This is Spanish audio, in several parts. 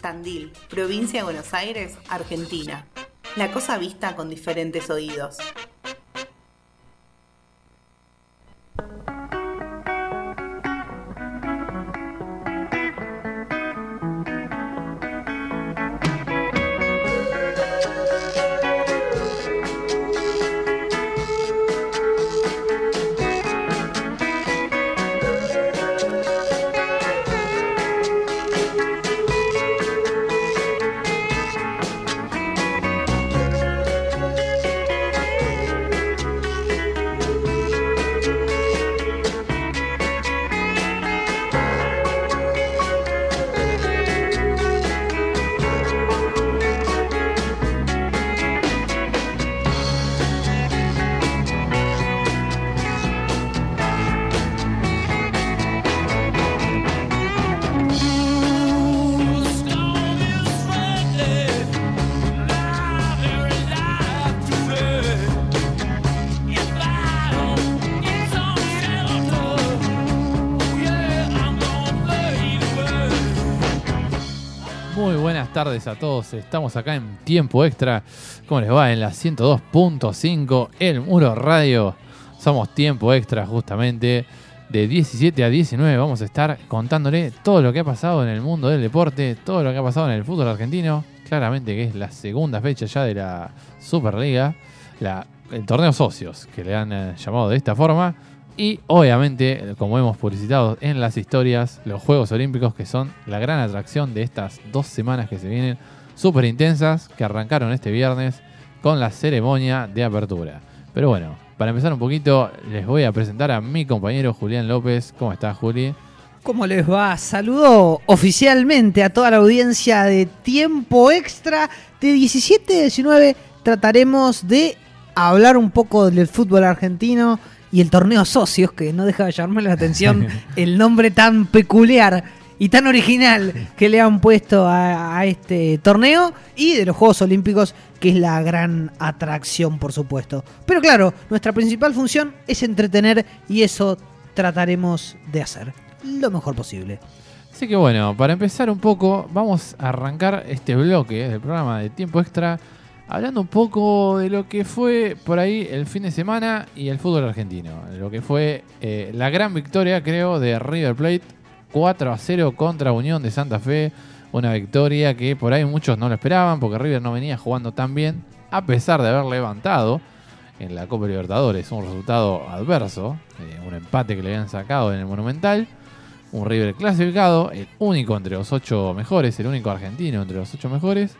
Tandil, provincia de Buenos Aires, Argentina. La cosa vista con diferentes oídos. Tardes a todos. Estamos acá en tiempo extra. ¿Cómo les va? En la 102.5 El Muro Radio. Somos tiempo extra justamente. De 17 a 19 vamos a estar contándole todo lo que ha pasado en el mundo del deporte, todo lo que ha pasado en el fútbol argentino. Claramente que es la segunda fecha ya de la Superliga, el torneo socios, que le han eh, llamado de esta forma. Y obviamente, como hemos publicitado en las historias, los Juegos Olímpicos, que son la gran atracción de estas dos semanas que se vienen, súper intensas, que arrancaron este viernes con la ceremonia de apertura. Pero bueno, para empezar un poquito, les voy a presentar a mi compañero Julián López. ¿Cómo estás, Juli? ¿Cómo les va? Saludo oficialmente a toda la audiencia de Tiempo Extra. De 17 a 19 trataremos de hablar un poco del fútbol argentino y el torneo socios, que no deja de llamarme la atención el nombre tan peculiar y tan original que le han puesto a, a este torneo y de los Juegos Olímpicos, que es la gran atracción, por supuesto. Pero claro, nuestra principal función es entretener y eso trataremos de hacer lo mejor posible. Así que bueno, para empezar un poco, vamos a arrancar este bloque del programa de Tiempo Extra hablando un poco de lo que fue por ahí el fin de semana y el fútbol argentino. Lo que fue eh, la gran victoria, creo, de River Plate 4 a 0 contra Unión de Santa Fe. Una victoria que por ahí muchos no lo esperaban porque River no venía jugando tan bien, a pesar de haber levantado en la Copa Libertadores un resultado adverso, eh, un empate que le habían sacado en el Monumental. Un River clasificado, el único entre los ocho mejores, el único argentino entre los ocho mejores.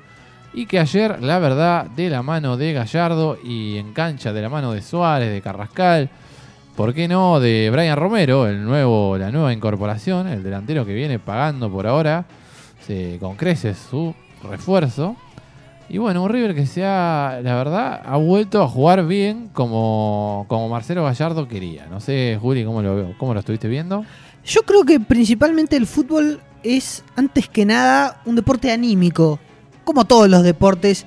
Y que ayer, la verdad, de la mano de Gallardo y en cancha de la mano de Suárez, de Carrascal, ¿por qué no? De Brian Romero, el nuevo, la nueva incorporación, el delantero que viene pagando por ahora se, con creces su refuerzo. Y bueno, un River que se ha, la verdad, ha vuelto a jugar bien como, como Marcelo Gallardo quería. No sé, Juli, ¿cómo lo, cómo lo estuviste viendo? Yo creo que principalmente el fútbol es, antes que nada, un deporte anímico. Como todos los deportes,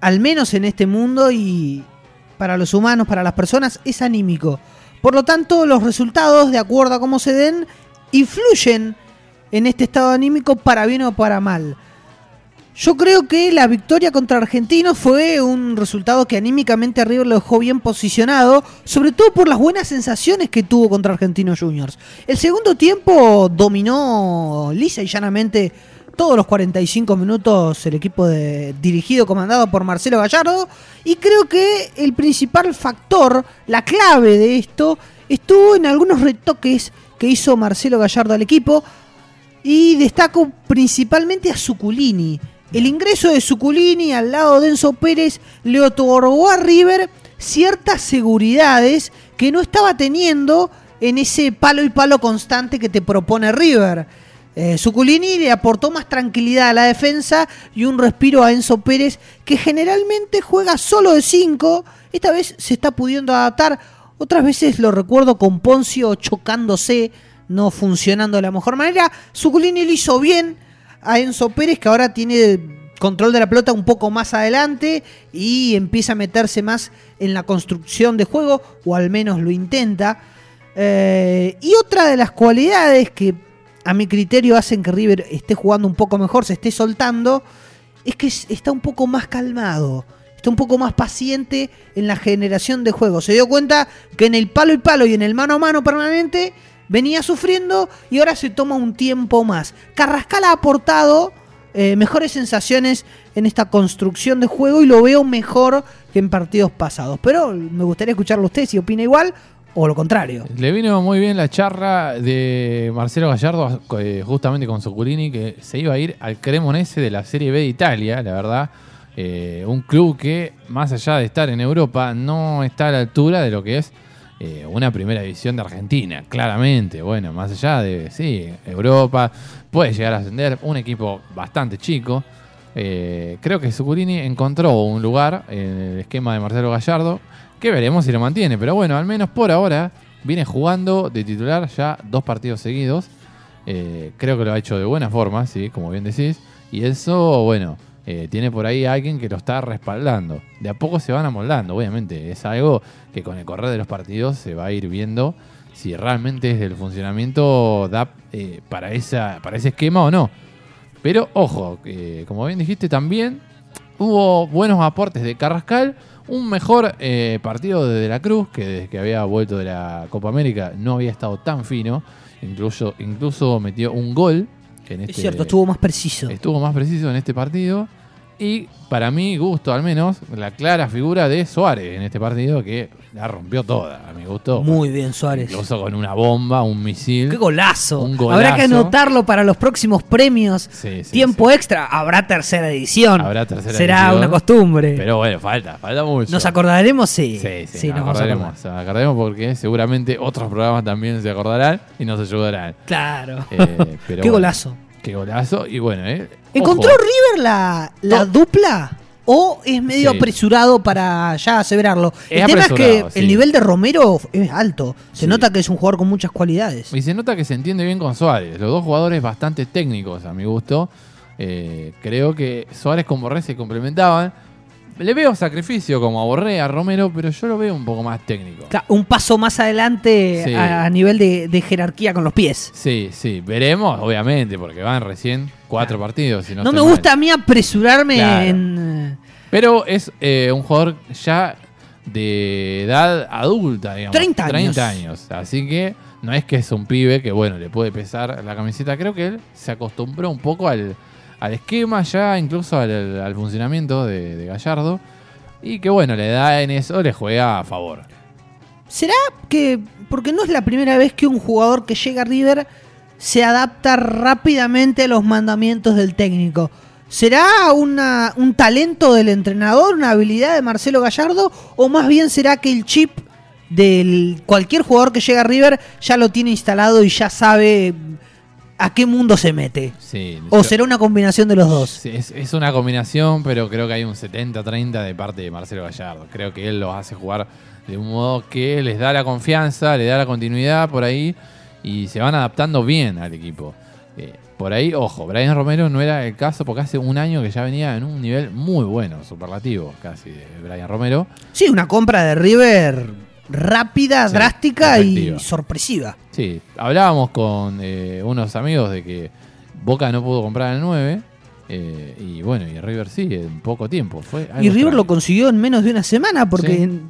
al menos en este mundo y para los humanos, para las personas, es anímico. Por lo tanto, los resultados, de acuerdo a cómo se den, influyen en este estado anímico para bien o para mal. Yo creo que la victoria contra Argentinos fue un resultado que anímicamente a River lo dejó bien posicionado, sobre todo por las buenas sensaciones que tuvo contra Argentinos Juniors. El segundo tiempo dominó lisa y llanamente todos los 45 minutos el equipo de, dirigido, comandado por Marcelo Gallardo, y creo que el principal factor, la clave de esto, estuvo en algunos retoques que hizo Marcelo Gallardo al equipo, y destaco principalmente a Suculini. El ingreso de Suculini al lado de Enzo Pérez le otorgó a River ciertas seguridades que no estaba teniendo en ese palo y palo constante que te propone River. Eh, le aportó más tranquilidad a la defensa y un respiro a Enzo Pérez, que generalmente juega solo de 5. Esta vez se está pudiendo adaptar. Otras veces lo recuerdo con Poncio chocándose, no funcionando de la mejor manera. Suculini lo hizo bien a Enzo Pérez, que ahora tiene control de la pelota un poco más adelante y empieza a meterse más en la construcción de juego, o al menos lo intenta. Eh, y otra de las cualidades que a mi criterio hacen que River esté jugando un poco mejor, se esté soltando, es que es- está un poco más calmado, está un poco más paciente en la generación de juegos. Se dio cuenta que en el palo y palo y en el mano a mano permanente venía sufriendo y ahora se toma un tiempo más. Carrascal ha aportado eh, mejores sensaciones en esta construcción de juego y lo veo mejor que en partidos pasados. Pero me gustaría escucharlo a usted si opina igual o lo contrario. Le vino muy bien la charla de Marcelo Gallardo eh, justamente con Socurini que se iba a ir al Cremonese de la Serie B de Italia, la verdad. Eh, un club que, más allá de estar en Europa, no está a la altura de lo que es eh, una primera división de Argentina, claramente. Bueno, más allá de, sí, Europa, puede llegar a ascender, un equipo bastante chico. Creo que Sucurini encontró un lugar en el esquema de Marcelo Gallardo, que veremos si lo mantiene. Pero bueno, al menos por ahora viene jugando de titular ya dos partidos seguidos. Eh, creo que lo ha hecho de buena forma, sí, como bien decís. Y eso, bueno, eh, tiene por ahí a alguien que lo está respaldando. De a poco se van amoldando, obviamente. Es algo que con el correr de los partidos se va a ir viendo si realmente es del funcionamiento eh, para, esa, para ese esquema o no. Pero ojo, como bien dijiste también, hubo buenos aportes de Carrascal, un mejor eh, partido de De la Cruz, que desde que había vuelto de la Copa América no había estado tan fino, incluso, incluso metió un gol. En este, Es cierto, estuvo más preciso. estuvo más preciso en este partido. Y para mi gusto, al menos, la clara figura de Suárez en este partido que la rompió toda, a mi gusto. Muy bien, Suárez. Incluso con una bomba, un misil. ¡Qué golazo! Un golazo. Habrá que anotarlo para los próximos premios. Sí, sí, Tiempo sí. extra. Habrá tercera edición. Habrá tercera Será edición. una costumbre. Pero bueno, falta, falta mucho. ¿Nos acordaremos? Sí. Sí, sí, Sí, nos nos acordaremos. acordar. Nos acordaremos porque seguramente otros programas también se acordarán y nos ayudarán. Claro. Eh, pero Qué bueno, golazo. Qué golazo. Y bueno, eh. ¿Encontró ojo, River la, la No. dupla? ¿O es medio Sí. apresurado para ya aseverarlo? Es el tema es que sí. el nivel de Romero es alto. Se Sí. nota que es un jugador con muchas cualidades. Y se nota que se entiende bien con Suárez. Los dos jugadores bastante técnicos, a mi gusto. Eh, creo que Suárez con Borré se complementaban. Le veo sacrificio como a Borré, a Romero, pero yo lo veo un poco más técnico. Un paso más adelante Sí. a, a nivel de, de jerarquía con los pies. Sí, sí, veremos, obviamente, porque van recién cuatro partidos. si no No, me mal. gusta a mí apresurarme Claro. en... Pero es eh, un jugador ya de edad adulta, digamos. 30 años. 30 años. Así que no es que es un pibe que, bueno, le puede pesar la camiseta. Creo que él se acostumbró un poco al, al esquema ya, incluso al, funcionamiento de, Gallardo. Y que, bueno, le da en eso, le juega a favor. ¿Será que, porque no es la primera vez que un jugador que llega a River se adapta rápidamente a los mandamientos del técnico? ¿Será una, un talento del entrenador, una habilidad de Marcelo Gallardo? ¿O más bien será que el chip de cualquier jugador que llega a River ya lo tiene instalado y ya sabe a qué mundo se mete? Sí, ¿O yo- será una combinación de los dos? Sí, es, es una combinación, pero creo que hay un 70-30 de parte de Marcelo Gallardo. Creo que él los hace jugar de un modo que les da la confianza, le da la continuidad por ahí y se van adaptando bien al equipo. Eh, por ahí, ojo, Brian Romero no era el caso porque hace un año que ya venía en un nivel muy bueno, superlativo casi de Brian Romero. Sí, una compra de River rápida, Sí, drástica y sorpresiva. Sí, hablábamos con eh, unos amigos de que Boca no pudo comprar el 9. eh, y bueno, y River sí, en poco tiempo. Fue Y River extraño. lo consiguió en menos de una semana porque Sí.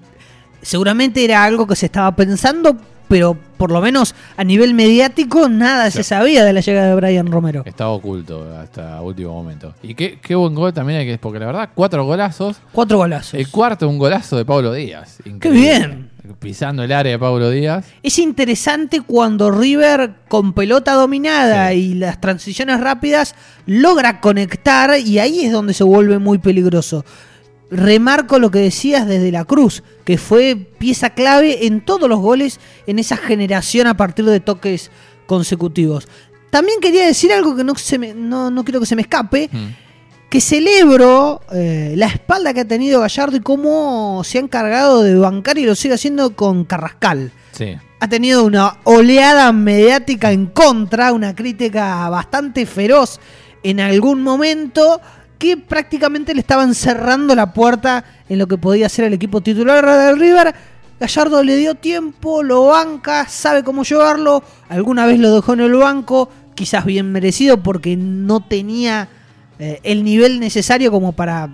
seguramente era algo que se estaba pensando, pero por lo menos a nivel mediático nada se sabía de la llegada de Brian Romero. Estaba oculto hasta último momento. Y qué, qué buen gol también hay que porque la verdad, cuatro golazos. Cuatro golazos. El cuarto, un golazo de Pablo Díaz. ¡Qué bien! Pisando el área de Pablo Díaz. Es interesante cuando River con pelota dominada Sí. y las transiciones rápidas logra conectar y ahí es donde se vuelve muy peligroso. Remarco lo que decías desde la Cruz, que fue pieza clave en todos los goles en esa generación a partir de toques consecutivos. También quería decir algo que no, se me- no, no quiero que se me escape, Mm. Que celebro eh, la espalda que ha tenido Gallardo y cómo se ha encargado de bancar y lo sigue haciendo con Carrascal Sí. ha tenido una oleada mediática en contra, una crítica bastante feroz en algún momento que prácticamente le estaban cerrando la puerta en lo que podía ser el equipo titular del River. Gallardo le dio tiempo, lo banca, sabe cómo llevarlo, alguna vez lo dejó en el banco, quizás bien merecido porque no tenía eh, el nivel necesario como para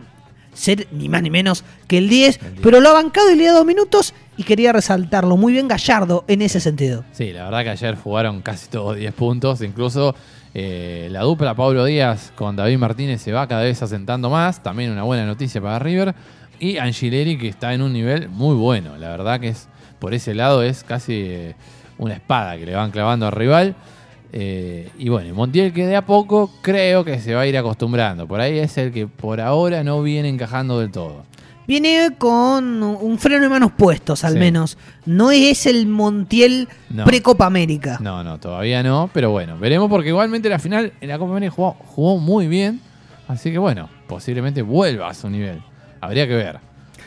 ser ni más ni menos que el 10, El 10. pero lo ha bancado y le ha dado minutos y quería resaltarlo. Muy bien Gallardo en ese sentido. Sí, la verdad que ayer jugaron casi todos 10 puntos. Incluso eh, la dupla Pablo Díaz con David Martínez se va cada vez asentando más. También una buena noticia para River. Y Angileri que está en un nivel muy bueno. La verdad que es por ese lado es casi eh, una espada que le van clavando al rival. Eh, y bueno, Montiel que de a poco creo que se va a ir acostumbrando. Por ahí es el que por ahora no viene encajando del todo. Viene con un freno de manos puestos, al Sí. menos. No es el Montiel No. pre-Copa América. No, no, todavía no, pero bueno, veremos porque igualmente la final en la Copa América jugó, jugó muy bien, así que bueno, posiblemente vuelva a su nivel. Habría que ver.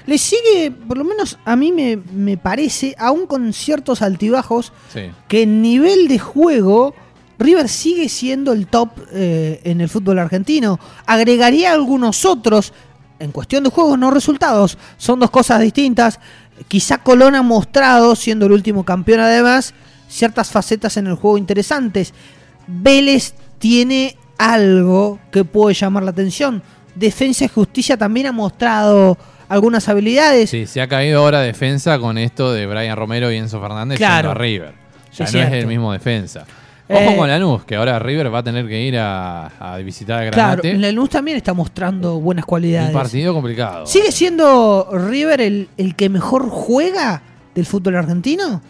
Le sigue, por lo menos a mí me, me parece, aún con ciertos altibajos, Sí, que en nivel de juego River sigue siendo el top eh, en el fútbol argentino. Agregaría algunos otros. En cuestión de juegos, no resultados. Son dos cosas distintas. Quizá Colón ha mostrado, siendo el último campeón además, ciertas facetas en el juego interesantes. Vélez tiene algo que puede llamar la atención. Defensa y Justicia también ha mostrado algunas habilidades. sí, se ha caído ahora defensa con esto de Brian Romero y Enzo Fernández Claro. yendo a River. Ya no es el mismo defensa. Ojo Eh, con Lanús, que ahora River va a tener que ir a, a visitar a Claro, Granate. Lanús también está mostrando buenas cualidades. un partido complicado. ¿Sigue siendo River el, el que mejor juega del fútbol argentino?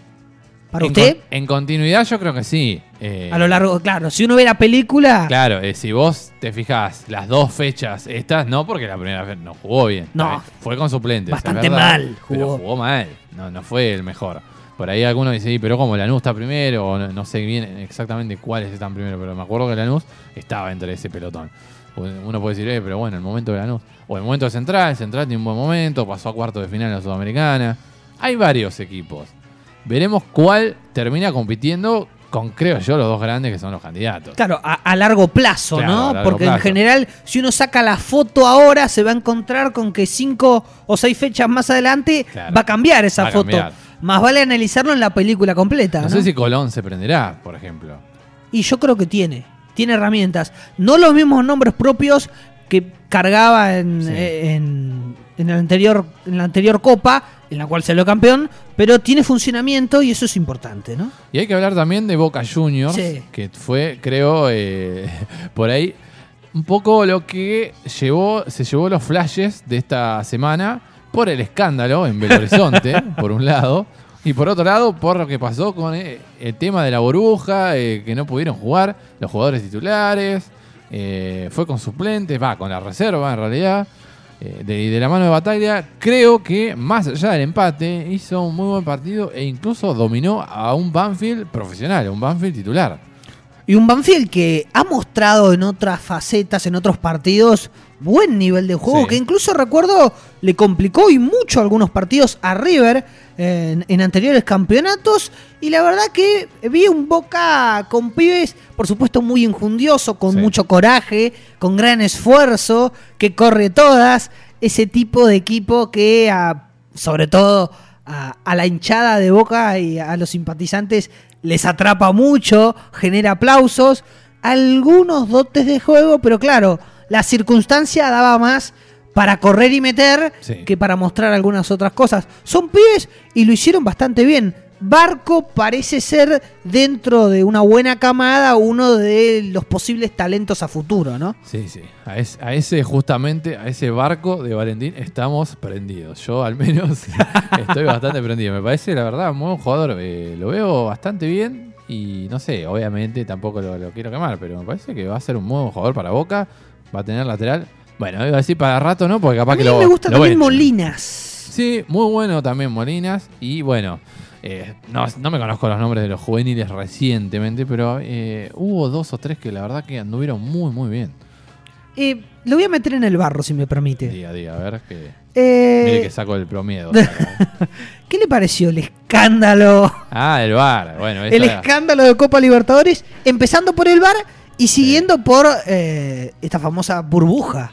¿Para en, usted? con- en continuidad yo creo que sí. Eh, A lo largo, claro, si uno ve la película, Claro, eh, si vos te fijás las dos fechas estas, no porque la primera vez no jugó bien. No. Fue con suplentes. es Bastante verdad, mal Pero jugó. jugó mal. No, no fue el mejor. Por ahí algunos dicen, "Sí, pero como Lanús está primero, o no, no sé bien exactamente cuáles están primero, pero me acuerdo que Lanús estaba entre ese pelotón. Uno puede decir, eh, pero bueno, el momento de Lanús. O el momento de Central, Central tiene un buen momento, pasó a cuarto de final en la Sudamericana. Hay varios equipos. Veremos cuál termina compitiendo con, creo yo, los dos grandes que son los candidatos. claro, a, a largo plazo, Claro, ¿no? largo Porque en general, si uno saca la foto ahora, se va a encontrar con que cinco o seis fechas más adelante Claro. va a cambiar esa a foto. cambiar. Más vale analizarlo en la película completa. No ¿no? sé si Colón se prenderá, por ejemplo. Y yo creo que tiene. Tiene herramientas. No los mismos nombres propios que cargaba en, Sí. eh, en, en el anterior, en la anterior Copa, en la cual salió campeón, pero tiene funcionamiento y eso es importante, ¿no? Y hay que hablar también de Boca Juniors, Sí. que fue, creo, eh, por ahí un poco lo que llevó, se llevó los flashes de esta semana por el escándalo en Belo Horizonte, por un lado, y por otro lado, por lo que pasó con eh, el tema de la burbuja, eh, que no pudieron jugar los jugadores titulares, eh, fue con suplentes, va, con la reserva en realidad. de, de la mano de batalla, creo que más allá del empate, hizo un muy buen partido e incluso dominó a un Banfield profesional, un Banfield titular. Y un Banfield que ha mostrado en otras facetas, en otros partidos, buen nivel de juego, Sí. que incluso recuerdo le complicó y mucho algunos partidos a River en, en anteriores campeonatos. Y la verdad que vi un Boca con pibes, por supuesto, muy injundioso, con Sí. mucho coraje, con gran esfuerzo, que corre todas. Ese tipo de equipo que, a- sobre todo a, a la hinchada de Boca y a los simpatizantes, les atrapa mucho, genera aplausos, algunos dotes de juego, pero claro, la circunstancia daba más para correr y meter Sí. que para mostrar algunas otras cosas. Son pibes y lo hicieron bastante bien. Barco parece ser dentro de una buena camada uno de los posibles talentos a futuro, ¿no? Sí, sí. A, es- a ese, justamente, a ese barco de Valentín estamos prendidos. Yo al menos estoy bastante prendido. Me parece, la verdad, un buen jugador. Eh, lo veo bastante bien y no sé, obviamente tampoco lo, lo quiero quemar, pero me parece que va a ser un muy buen jugador para Boca. Va a tener lateral. Bueno, iba a decir para rato, ¿no? Porque capaz A mí que lo me gusta lo también. Molinas. Sí, muy bueno también Molinas. Y bueno, eh, no, no me conozco los nombres de los juveniles recientemente, pero eh, hubo dos o tres que la verdad que anduvieron muy, muy bien. Eh, lo voy a meter en el barro, si me permite. Día a día, a ver que. Eh, Mire que saco el promiedo. ¿Qué le pareció el escándalo? ah, el bar. Bueno, El escándalo de Copa Libertadores, empezando por el bar y siguiendo por eh, esta famosa burbuja.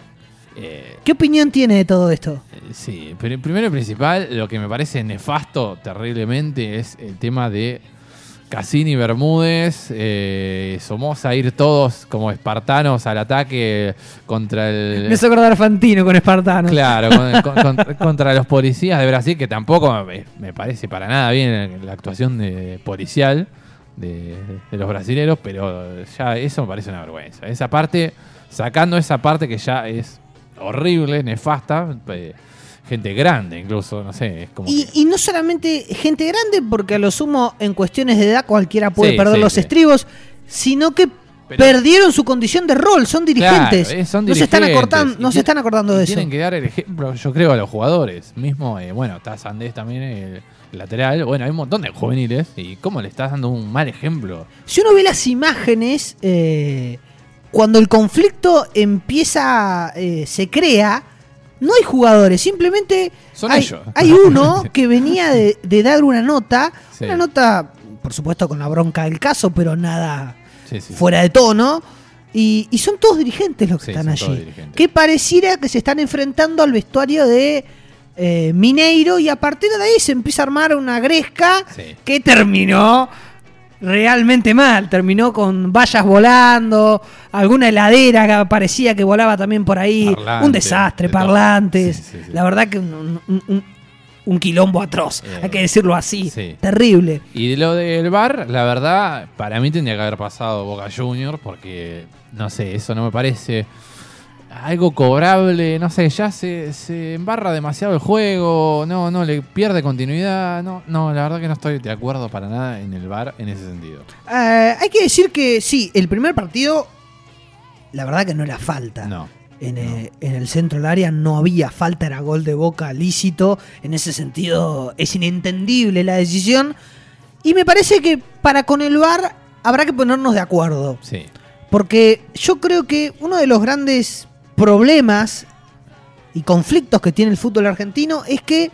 ¿Qué opinión tiene de todo esto? Sí, pero primero y principal, lo que me parece nefasto terriblemente es el tema de Cassini, Bermúdez, eh, Somoza ir todos como espartanos al ataque contra el. Me hizo acordar a Fantino con Espartano. Claro, con- con- con- contra los policías de Brasil, que tampoco me, me parece para nada bien la actuación de, policial de, de los brasileros, pero ya eso me parece una vergüenza. Esa parte, sacando esa parte que ya es horrible, nefasta, eh, gente grande incluso, no sé, es como... Y, que- y no solamente gente grande, porque a lo sumo en cuestiones de edad cualquiera puede Sí, perder sí, los sí. estribos, sino que Pero- perdieron su condición de rol, son dirigentes. Claro, eh, son no se están acordando, no se están acordando de eso. Tienen que dar el ejemplo, yo creo, a los jugadores. Mismo, eh, bueno, está Sandés también, el lateral. Bueno, hay un montón de juveniles. ¿Y cómo le estás dando un mal ejemplo? Si uno ve las imágenes, eh, cuando el conflicto empieza, eh, se crea, no hay jugadores, simplemente Son hay, ellos. hay uno que venía de, de dar una nota, Sí. una nota, por supuesto, con la bronca del caso, pero nada Sí, sí. fuera de tono. Y, y son todos dirigentes los que están allí. Que pareciera que se están enfrentando al vestuario de eh, Mineiro y a partir de ahí se empieza a armar una gresca que terminó realmente mal. Terminó con vallas volando, alguna heladera que parecía que volaba también por ahí. Un desastre, de parlantes. Sí, sí, sí. La verdad que un, un- un- un quilombo atroz, Eh, hay que decirlo así. sí. Terrible. Y de lo del bar, la verdad, para mí tendría que haber pasado Boca Juniors, porque, no sé, eso no me parece algo cobrable, no sé, ya se, se embarra demasiado el juego, no, no, le pierde continuidad, no, no, la verdad que no estoy de acuerdo para nada en el bar en ese sentido. Eh, hay que decir que sí, el primer partido, la verdad que no era falta. No. En, eh, en el centro del área no había falta, era gol de boca lícito. En ese sentido es inentendible la decisión. Y me parece que para con el VAR habrá que ponernos de acuerdo. Sí, Porque yo creo que uno de los grandes problemas y conflictos que tiene el fútbol argentino es que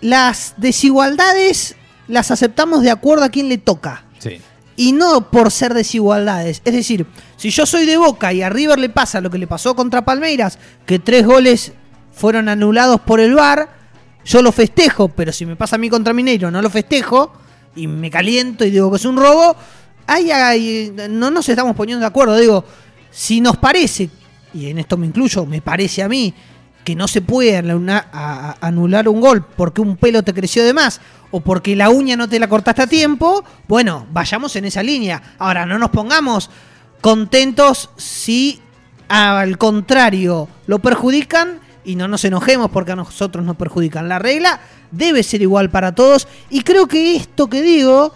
las desigualdades las aceptamos de acuerdo a quién le toca sí, y no por ser desigualdades. Es decir, si yo soy de Boca y a River le pasa lo que le pasó contra Palmeiras, que tres goles fueron anulados por el VAR, yo lo festejo, pero si me pasa a mí contra Mineiro no lo festejo y me caliento y digo que es un robo, ahí, ahí no nos estamos poniendo de acuerdo. Digo, si nos parece, y en esto me incluyo, me parece a mí, que no se puede anular un gol porque un pelo te creció de más o porque la uña no te la cortaste a tiempo, bueno, vayamos en esa línea. Ahora, no nos pongamos contentos si al contrario lo perjudican y no nos enojemos porque a nosotros nos perjudican. La regla debe ser igual para todos y creo que esto que digo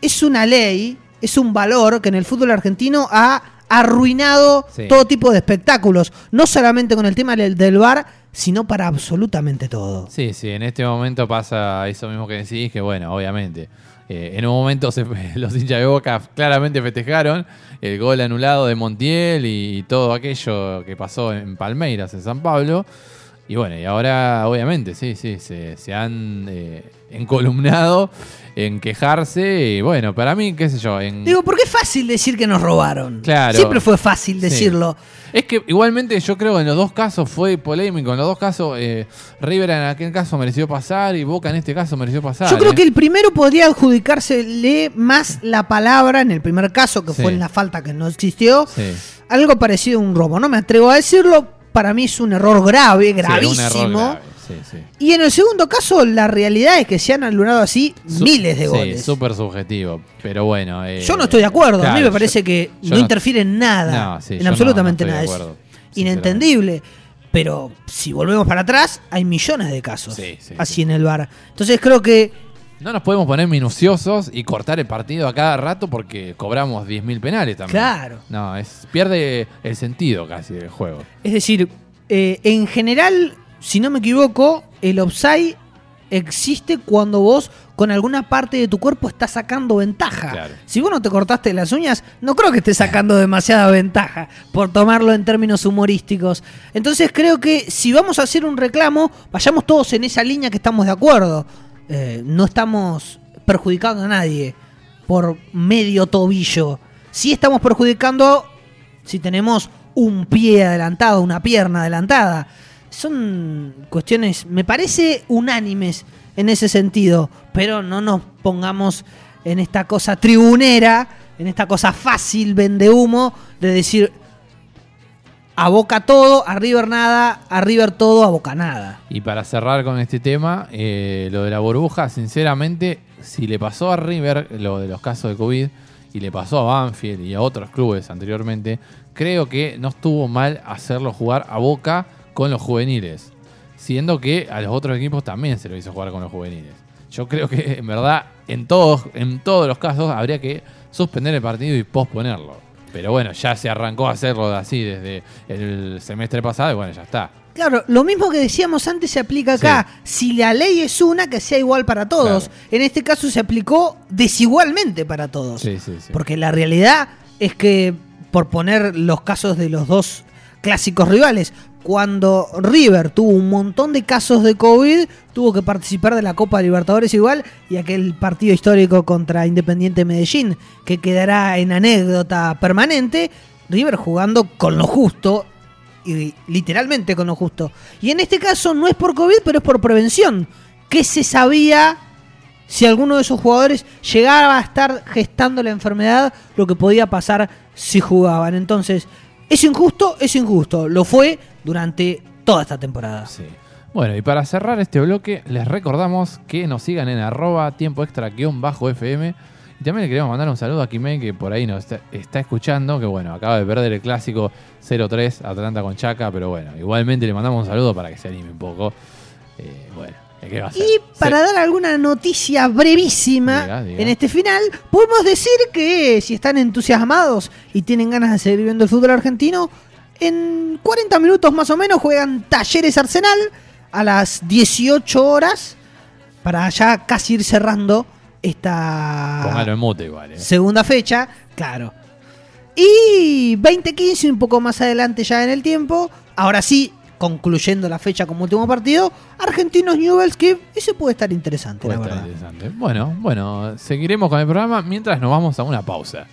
es una ley, es un valor que en el fútbol argentino ha arruinado Sí. todo tipo de espectáculos, no solamente con el tema del, del VAR, sino para absolutamente todo. sí, sí, en este momento pasa eso mismo que decís, que bueno, obviamente. eh, en un momento se- los hinchas de Boca claramente festejaron el gol anulado de Montiel y todo aquello que pasó en Palmeiras, en San Pablo. Y bueno, y ahora obviamente, sí, sí, se, se han eh, encolumnado en quejarse. Y bueno, para mí, qué sé yo, en... Digo, porque es fácil decir que nos robaron. Claro. Siempre fue fácil Sí. decirlo. Es que igualmente yo creo que en los dos casos fue polémico. En los dos casos, eh, River en aquel caso mereció pasar y Boca en este caso mereció pasar. Yo creo ¿eh? que el primero podría adjudicársele más la palabra, en el primer caso, que Sí. fue en la falta que no existió, Sí. algo parecido a un robo. No me atrevo a decirlo, para mí es un error grave, un gravísimo. error grave. Sí, sí. Y en el segundo caso, la realidad es que se han anulado así Su- miles de sí, goles. súper subjetivo. Pero bueno. eh, Yo no estoy de acuerdo. a mí me yo- parece que yo no, interfiere en nada. No, sí, en no- absolutamente no nada. Es inentendible. Pero si volvemos para atrás, hay millones de casos Sí, sí, así sí. en el bar. Entonces creo que No nos podemos poner minuciosos y cortar el partido a cada rato porque cobramos 10.000 penales también. Claro. No, es pierde el sentido casi del juego. Es decir, eh, en general, si no me equivoco, el offside existe cuando vos con alguna parte de tu cuerpo estás sacando ventaja. Claro. Si vos no te cortaste las uñas, no creo que estés sacando demasiada ventaja, por tomarlo en términos humorísticos. Entonces creo que si vamos a hacer un reclamo, vayamos todos en esa línea que estamos de acuerdo. Eh, no estamos perjudicando a nadie por medio tobillo. Sí estamos perjudicando si tenemos un pie adelantado, una pierna adelantada. Son cuestiones, me parece, unánimes en ese sentido, pero no nos pongamos en esta cosa tribunera, en esta cosa fácil, vende humo, de decir a Boca todo, a River nada, a River todo, a Boca nada. Y para cerrar con este tema, eh, lo de la burbuja, sinceramente, si le pasó a River lo de los casos de COVID y le pasó a Banfield y a otros clubes anteriormente, creo que no estuvo mal hacerlo jugar a Boca con los juveniles, siendo que a los otros equipos también se lo hizo jugar con los juveniles. Yo creo que en verdad en todos, en todos los casos habría que suspender el partido y posponerlo. Pero bueno, ya se arrancó a hacerlo así desde el semestre pasado y bueno, ya está. Claro, lo mismo que decíamos antes se aplica acá. Si la ley es una, que sea igual para todos. En este caso se aplicó desigualmente para todos. Sí, sí, sí. Porque la realidad es que, por poner los casos de los dos clásicos rivales, cuando River tuvo un montón de casos de COVID, tuvo que participar de la Copa Libertadores igual y aquel partido histórico contra Independiente Medellín, que quedará en anécdota permanente, River jugando con lo justo, y literalmente con lo justo. Y en este caso no es por COVID, pero es por prevención, que se sabía si alguno de esos jugadores llegaba a estar gestando la enfermedad, lo que podía pasar si jugaban. Entonces, es injusto, es injusto. Lo fue durante toda esta temporada. Sí. Bueno, y para cerrar este bloque, les recordamos que nos sigan en arroba tiempo extra bajo FM. Y también le queremos mandar un saludo a Kimei, que por ahí nos está, escuchando, que bueno, acaba de perder el clásico 0-3 Atlanta con Chaca, pero bueno, igualmente le mandamos un saludo para que se anime un poco. Eh, bueno, ¿qué va a Y para dar alguna noticia brevísima en este final, podemos decir que si están entusiasmados y tienen ganas de seguir viendo el fútbol argentino, en 40 minutos más o menos juegan Talleres Arsenal a las 18 horas para ya casi ir cerrando esta ¿eh? segunda fecha, claro. Y 2015, un poco más adelante ya en el tiempo, ahora sí, concluyendo la fecha como último partido, Argentinos Newells, que ese puede estar interesante, la verdad. Interesante. Bueno, bueno, seguiremos con el programa mientras nos vamos a una pausa.